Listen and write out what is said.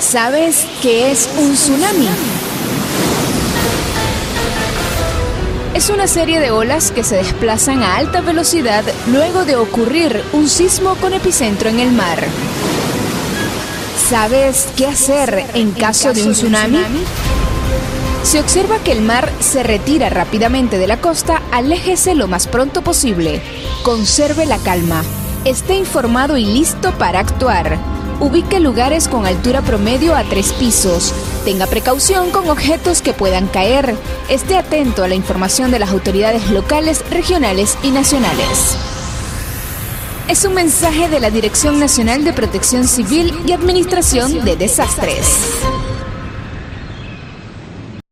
¿Sabes qué es un tsunami? Es una serie de olas que se desplazan a alta velocidad luego de ocurrir un sismo con epicentro en el mar. ¿Sabes qué hacer en caso de un tsunami? Si observa que el mar se retira rápidamente de la costa, aléjese lo más pronto posible. Conserve la calma. Esté informado y listo para actuar. Ubique lugares con altura promedio a tres pisos. Tenga precaución con objetos que puedan caer. Esté atento a la información de las autoridades locales, regionales y nacionales. Es un mensaje de la Dirección Nacional de Protección Civil y Administración de Desastres.